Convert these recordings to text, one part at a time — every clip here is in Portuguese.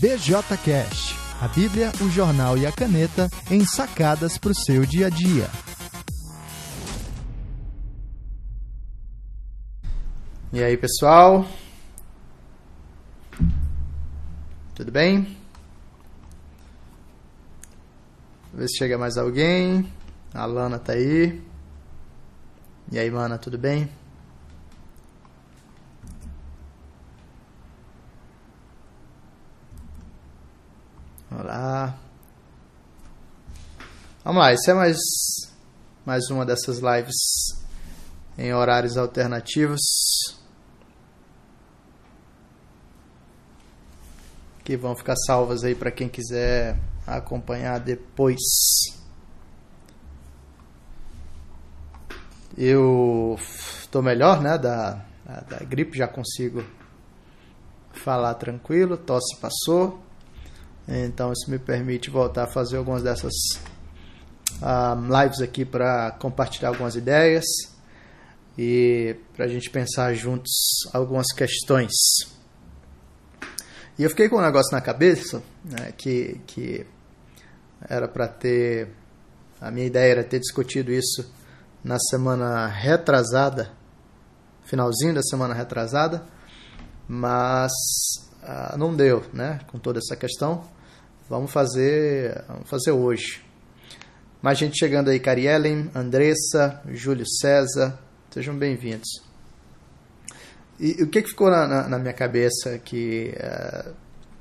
BJCast, a Bíblia, o jornal e a caneta em sacadas para o seu dia a dia. E aí, pessoal? Tudo bem? Ver se chega mais alguém. A Lana tá aí. E aí, mana, tudo bem? Olá. Vamos lá, isso é mais, mais uma dessas lives em horários alternativos. Que vão ficar salvas aí para quem quiser acompanhar depois. Eu estou melhor, né? Da, da gripe, já consigo falar tranquilo, tosse passou. Então isso me permite voltar a fazer algumas dessas um, lives aqui para compartilhar algumas ideias e para a gente pensar juntos algumas questões. E eu fiquei com um negócio na cabeça né, que, que era para ter. A minha ideia era ter discutido isso na semana retrasada, finalzinho da semana retrasada, mas ah, não deu, né? Com toda essa questão. Vamos fazer, vamos fazer hoje. Mais gente chegando aí, Cariellen, Andressa, Júlio César, sejam bem-vindos. E o que, que ficou na, na, na minha cabeça que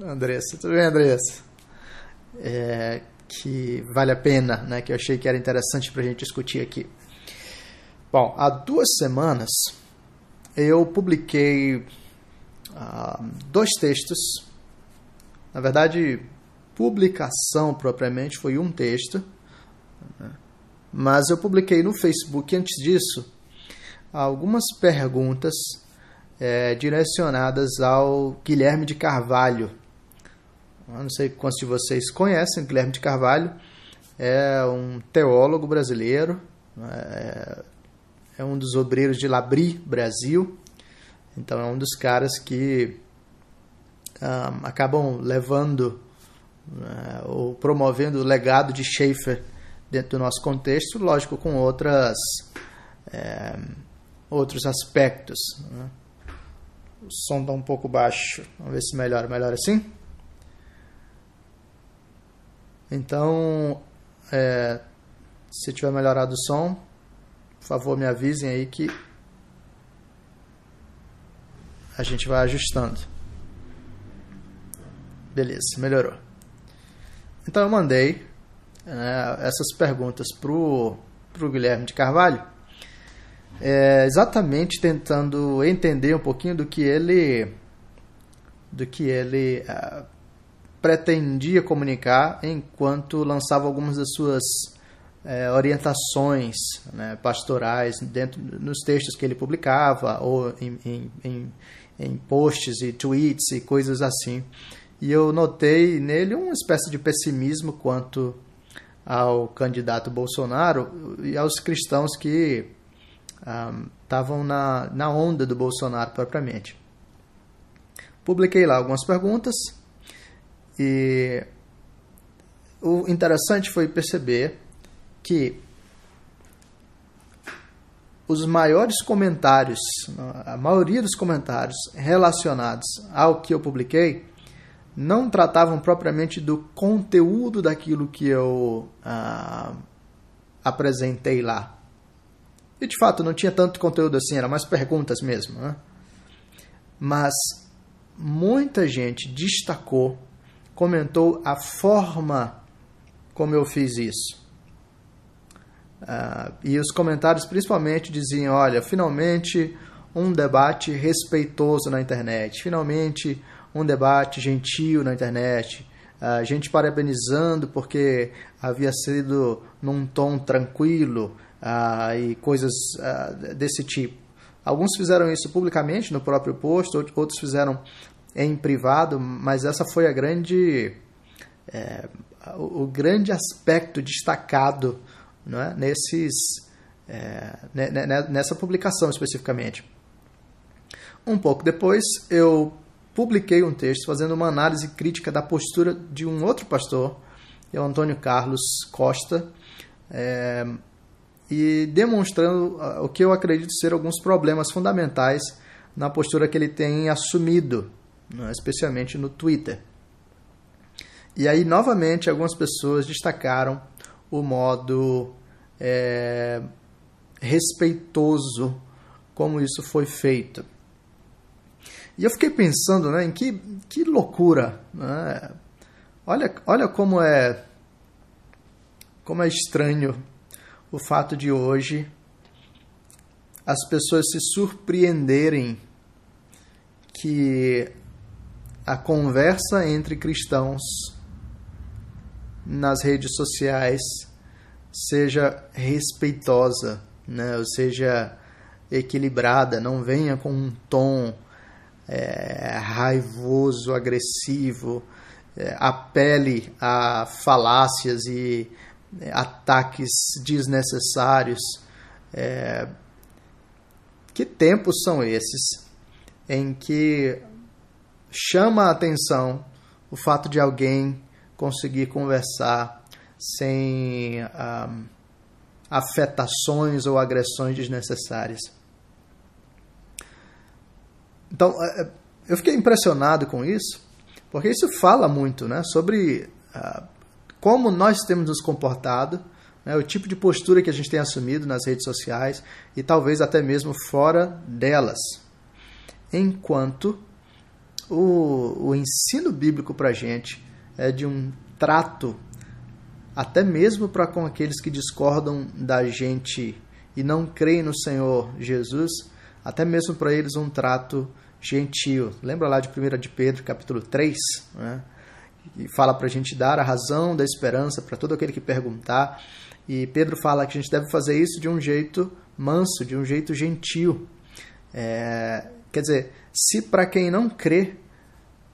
uh, Andressa, tudo bem, Andressa? É, que vale a pena, né? Que eu achei que era interessante para a gente discutir aqui. Bom, há duas semanas eu publiquei uh, dois textos. Na verdade, publicação propriamente foi um texto, né? mas eu publiquei no Facebook antes disso algumas perguntas é, direcionadas ao Guilherme de Carvalho. Eu não sei quantos de vocês conhecem, Guilherme de Carvalho é um teólogo brasileiro, é, é um dos obreiros de Labri, Brasil, então é um dos caras que um, ah, acabam levando né, ou promovendo o legado de Schaefer dentro do nosso contexto, lógico, com outras, é, outros aspectos. Né? O som está um pouco baixo, vamos ver se melhora. Melhor assim? Então, é, se tiver melhorado o som, por favor me avisem aí que a gente vai ajustando. Beleza, melhorou. Então eu mandei né, essas perguntas para o Guilherme de Carvalho, é, exatamente tentando entender um pouquinho do que ele do que ele uh, pretendia comunicar enquanto lançava algumas das suas uh, orientações né, pastorais dentro nos textos que ele publicava ou em, em, em, em posts e tweets e coisas assim e eu notei nele uma espécie de pessimismo quanto ao candidato Bolsonaro e aos cristãos que estavam na, na onda do Bolsonaro propriamente. Publiquei lá algumas perguntas e o interessante foi perceber que os maiores comentários, a maioria dos comentários relacionados ao que eu publiquei, não tratavam propriamente do conteúdo daquilo que eu ah, apresentei lá. E de fato não tinha tanto conteúdo assim, eram mais perguntas mesmo. Né? Mas muita gente destacou, comentou a forma como eu fiz isso. Uh, e os comentários principalmente diziam: olha, finalmente um debate respeitoso na internet, finalmente um debate gentil na internet, a gente parabenizando porque havia sido num tom tranquilo uh, e coisas desse tipo. Alguns fizeram isso publicamente no próprio post, outros fizeram em privado, mas essa foi a grande, é, o, o, grande aspecto destacado é, nesses, é, nessa publicação especificamente. Um pouco depois, eu publiquei um texto fazendo uma análise crítica da postura de um outro pastor, que é o Antônio Carlos Costa, é, e demonstrando o que eu acredito ser alguns problemas fundamentais na postura que ele tem assumido, né, especialmente no Twitter. E aí, novamente, algumas pessoas destacaram o modo é, respeitoso como isso foi feito. E eu fiquei pensando né, em que, que loucura. Né? Olha, olha como é como é estranho o fato de hoje as pessoas se surpreenderem que a conversa entre cristãos nas redes sociais seja respeitosa, né? ou seja, equilibrada, não venha com um tom é, raivoso, agressivo, é, apele a falácias e é, ataques desnecessários. É, que tempos são esses em que chama a atenção o fato de alguém conseguir conversar sem um, afetações ou agressões desnecessárias? Então, é, é, eu fiquei impressionado com isso, porque isso fala muito né, sobre uh, como nós temos nos comportado, né, o tipo de postura que a gente tem assumido nas redes sociais e talvez até mesmo fora delas. Enquanto o, o ensino bíblico para a gente é de um trato, até mesmo para com aqueles que discordam da gente e não creem no Senhor Jesus, até mesmo para eles um trato gentil. Lembra lá de 1 de Pedro, capítulo 3, né? e fala para a gente dar a razão da esperança para todo aquele que perguntar. E Pedro fala que a gente deve fazer isso de um jeito manso, de um jeito gentil. É, quer dizer, se para quem não crê,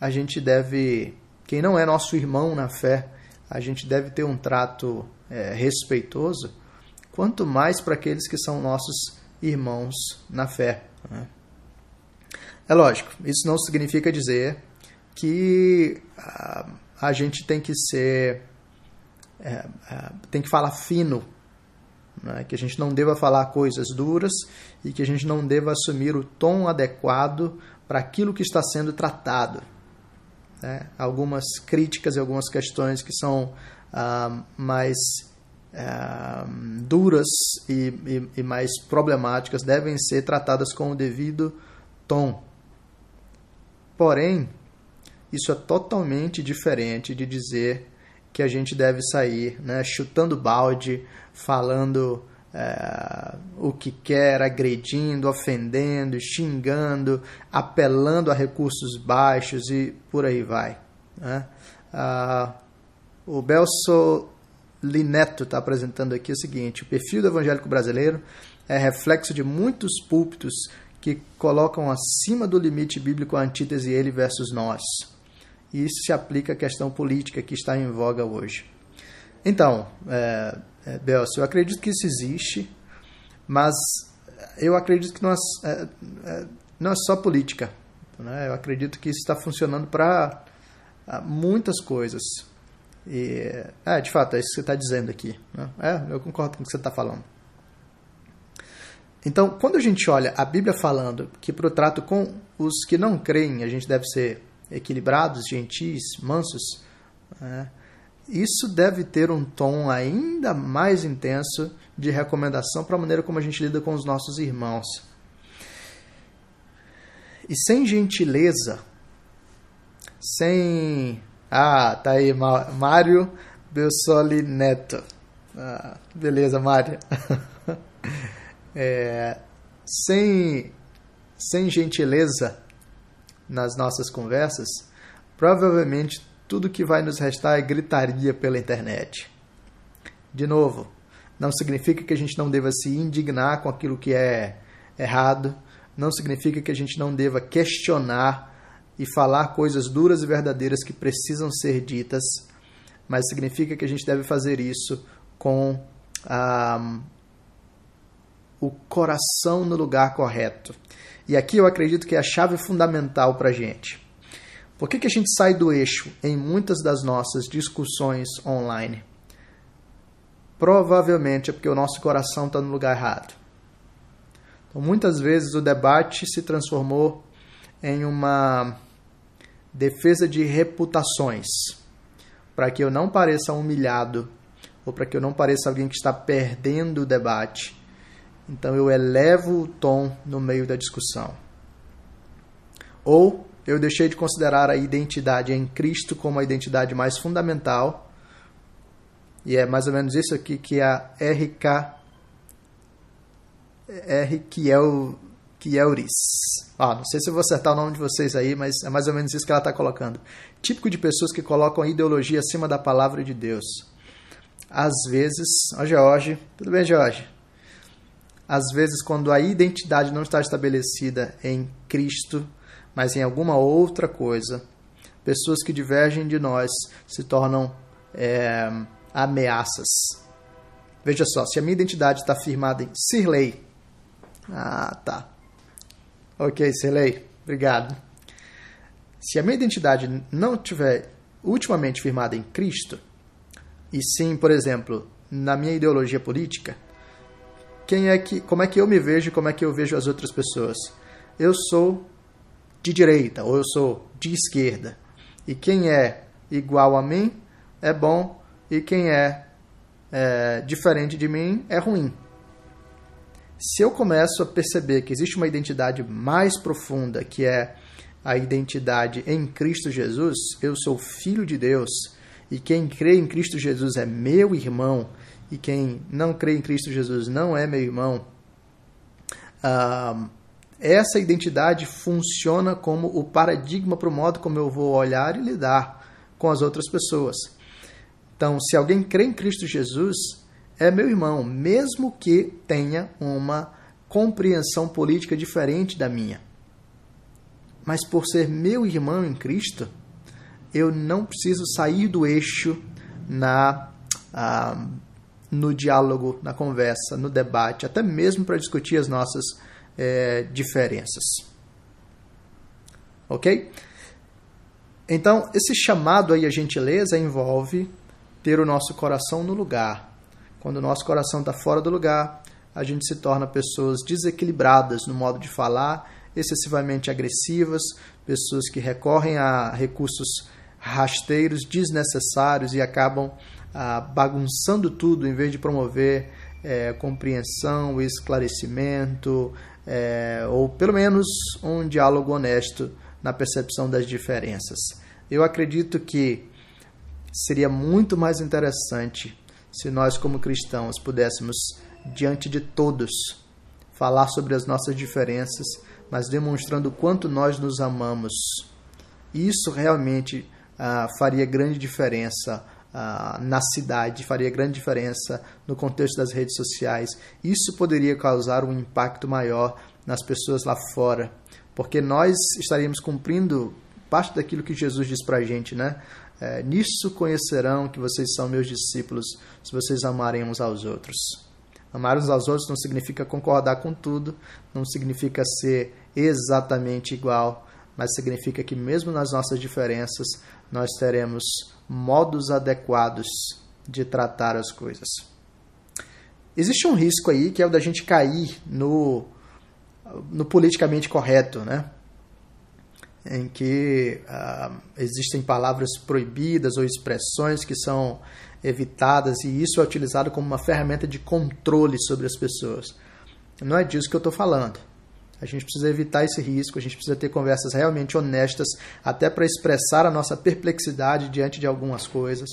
a gente deve, quem não é nosso irmão na fé, a gente deve ter um trato é, respeitoso, quanto mais para aqueles que são nossos irmãos na fé. Né? É lógico, isso não significa dizer que a, a gente tem que ser. É, é, tem que falar fino, né? que a gente não deva falar coisas duras e que a gente não deva assumir o tom adequado para aquilo que está sendo tratado. Né? Algumas críticas e algumas questões que são ah, mais ah, duras e, e, e mais problemáticas devem ser tratadas com o devido tom. Porém, isso é totalmente diferente de dizer que a gente deve sair né, chutando balde, falando é, o que quer, agredindo, ofendendo, xingando, apelando a recursos baixos e por aí vai. Né? Ah, o Belso Lineto está apresentando aqui o seguinte: o perfil do evangélico brasileiro é reflexo de muitos púlpitos que colocam acima do limite bíblico a antítese ele versus nós. E isso se aplica à questão política que está em voga hoje. Então, é, é, Belcio, eu acredito que isso existe, mas eu acredito que não é, é, é não é só política. Né? Eu acredito que isso está funcionando para muitas coisas. E, é, de fato, é isso que você está dizendo aqui. Né? É, eu concordo com o que você está falando. Então, quando a gente olha a Bíblia falando que para o trato com os que não creem a gente deve ser equilibrados, gentis, mansos, né? isso deve ter um tom ainda mais intenso de recomendação para a maneira como a gente lida com os nossos irmãos. E sem gentileza, sem. Ah, tá aí, Mário Belsoli Neto. Ah, beleza, Mário. é, sem, sem gentileza nas nossas conversas, provavelmente tudo que vai nos restar é gritaria pela internet. De novo, não significa que a gente não deva se indignar com aquilo que é errado, não significa que a gente não deva questionar e falar coisas duras e verdadeiras que precisam ser ditas, mas significa que a gente deve fazer isso com ah, o coração no lugar correto. E aqui eu acredito que é a chave fundamental para a gente. Por que, que a gente sai do eixo em muitas das nossas discussões online? Provavelmente é porque o nosso coração está no lugar errado. Então, muitas vezes o debate se transformou em uma defesa de reputações, para que eu não pareça humilhado ou para que eu não pareça alguém que está perdendo o debate. Então eu elevo o tom no meio da discussão. Ou eu deixei de considerar a identidade em Cristo como a identidade mais fundamental. E é mais ou menos isso aqui que a RK R Kiel Kielris. Ah, não sei se eu vou acertar o nome de vocês aí, mas é mais ou menos isso que ela está colocando. Típico de pessoas que colocam ideologia acima da palavra de Deus. Às vezes, ó Jorge, tudo bem, Jorge? Às vezes, quando a identidade não está estabelecida em Cristo, mas em alguma outra coisa, pessoas que divergem de nós se tornam é, ameaças. Veja só, se a minha identidade está firmada em Sirley. Ah, tá. Ok, Sirley, obrigado. Se a minha identidade não tiver ultimamente firmada em Cristo, e sim, por exemplo, na minha ideologia política, quem é que, como é que eu me vejo e como é que eu vejo as outras pessoas? Eu sou de direita ou eu sou de esquerda. E quem é igual a mim é bom e quem é, é diferente de mim é ruim. Se eu começo a perceber que existe uma identidade mais profunda, que é a identidade em Cristo Jesus, eu sou filho de Deus, e quem crê em Cristo Jesus é meu irmão, e quem não crê em Cristo Jesus não é meu irmão. Ah, essa identidade funciona como o paradigma para o modo como eu vou olhar e lidar com as outras pessoas. Então, se alguém crê em Cristo Jesus, é meu irmão, mesmo que tenha uma compreensão política diferente da minha. Mas por ser meu irmão em Cristo, eu não preciso sair do eixo na ah, no diálogo, na conversa, no debate, até mesmo para discutir as nossas é, diferenças. Ok? Então, esse chamado aí à gentileza envolve ter o nosso coração no lugar. Quando o nosso coração está fora do lugar, a gente se torna pessoas desequilibradas no modo de falar, excessivamente agressivas, pessoas que recorrem a recursos rasteiros desnecessários e acabam ah, bagunçando tudo em vez de promover é, compreensão, esclarecimento, é, ou pelo menos um diálogo honesto na percepção das diferenças. Eu acredito que seria muito mais interessante se nós, como cristãos, pudéssemos, diante de todos, falar sobre as nossas diferenças, mas demonstrando o quanto nós nos amamos. Isso realmente ah, faria grande diferença ah, na cidade, faria grande diferença no contexto das redes sociais. Isso poderia causar um impacto maior nas pessoas lá fora, porque nós estaríamos cumprindo parte daquilo que Jesus diz para a gente, né? É, Nisso conhecerão que vocês são meus discípulos, se vocês amarem uns aos outros. Amar uns aos outros não significa concordar com tudo, não significa ser exatamente igual, mas significa que mesmo nas nossas diferenças, nós teremos modos adequados de tratar as coisas. Existe um risco aí que é o da gente cair no, no politicamente correto, né? Em que uh, existem palavras proibidas ou expressões que são evitadas e isso é utilizado como uma ferramenta de controle sobre as pessoas. Não é disso que eu estou falando. A gente precisa evitar esse risco, a gente precisa ter conversas realmente honestas, até para expressar a nossa perplexidade diante de algumas coisas.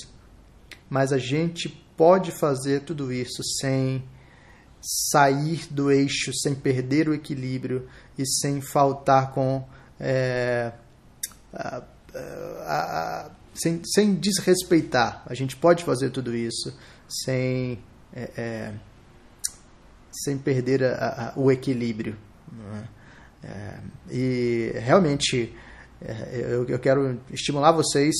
Mas a gente pode fazer tudo isso sem sair do eixo, sem perder o equilíbrio e sem faltar com. É, a, a, a, sem, sem desrespeitar. A gente pode fazer tudo isso sem, é, é, sem perder o equilíbrio. Né? É, e realmente é, eu, eu, quero estimular vocês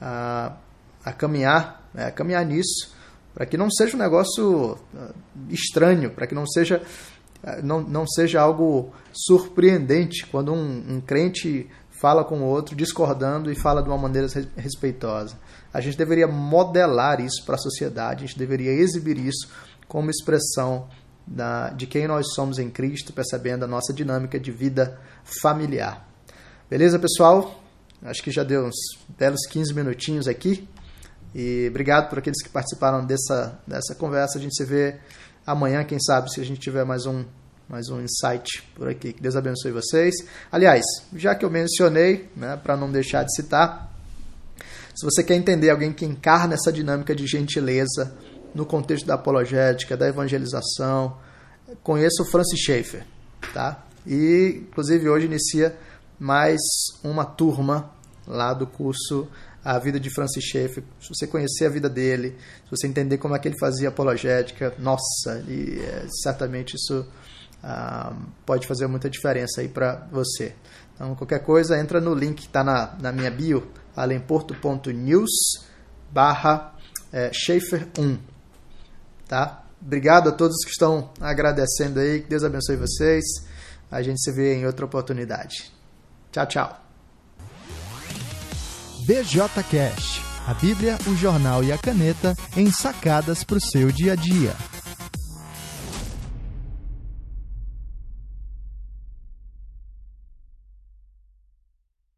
a, a caminhar, né, a caminhar nisso, para que não seja um negócio ah, estranho, para que não seja não, não seja algo surpreendente quando um, um crente fala com o outro discordando e fala de uma maneira respeitosa. A gente deveria modelar isso para a sociedade, a gente deveria exibir isso como expressão da, de quem nós somos em Cristo, percebendo a nossa dinâmica de vida familiar. Beleza, pessoal? Acho que já deu uns belos 15 minutinhos aqui. E obrigado por aqueles que participaram dessa, dessa conversa. A gente se vê amanhã, quem sabe, se a gente tiver mais um, mais um insight por aqui. Que Deus abençoe vocês. Aliás, já que eu mencionei, né, para não deixar de citar, se você quer entender alguém que encarna essa dinâmica de gentileza no contexto da apologética, da evangelização, conheça o Francis Schaeffer, tá? E, inclusive, hoje inicia mais uma turma lá do curso A Vida de Francis Schaeffer. Se você conhecer a vida dele, se você entender como é que ele fazia apologética, nossa, e, é, certamente isso ah, pode fazer muita diferença aí para você. Então, qualquer coisa, entra no link que está na, na minha bio, alemporto.news barra é, Schaefer 1. Tá? Obrigado a todos que estão agradecendo aí. Que Deus abençoe vocês. A gente se vê em outra oportunidade. Tchau, tchau. BJ Cash, a Bíblia, o jornal e a caneta em sacadas para o seu dia a dia.